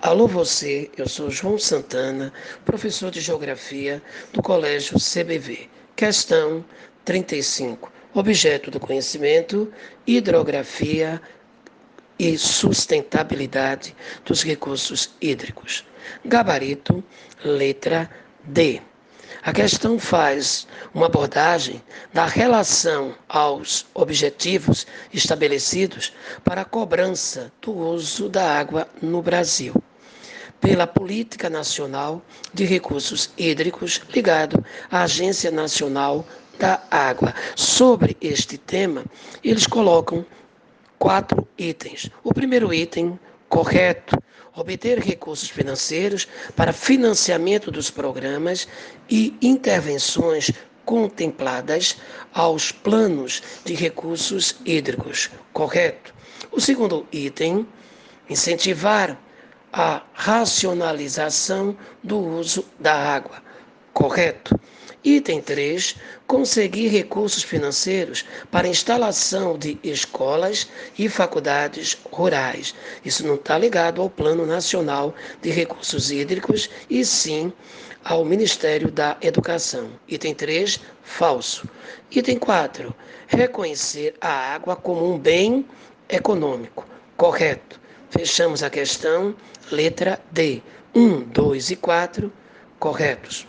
Alô você, eu sou João Santana, professor de Geografia do Colégio CBV. Questão 35. Objeto do conhecimento, hidrografia e sustentabilidade dos recursos hídricos. Gabarito, letra D. A questão faz uma abordagem da relação aos objetivos estabelecidos para a cobrança do uso da água no Brasil, pela Política Nacional de Recursos Hídricos ligado à Agência Nacional da Água. Sobre este tema, eles colocam quatro itens. O primeiro item, correto, obter recursos financeiros para financiamento dos programas e intervenções contempladas aos planos de recursos hídricos, correto? O segundo item, incentivar a racionalização do uso da água, correto? Item 3. Conseguir recursos financeiros para instalação de escolas e faculdades rurais. Isso não está ligado ao Plano Nacional de Recursos Hídricos e sim ao Ministério da Educação. Item 3. Falso. Item 4. Reconhecer a água como um bem econômico. Correto. Fechamos a questão. Letra D. 1, 2 e 4 corretos.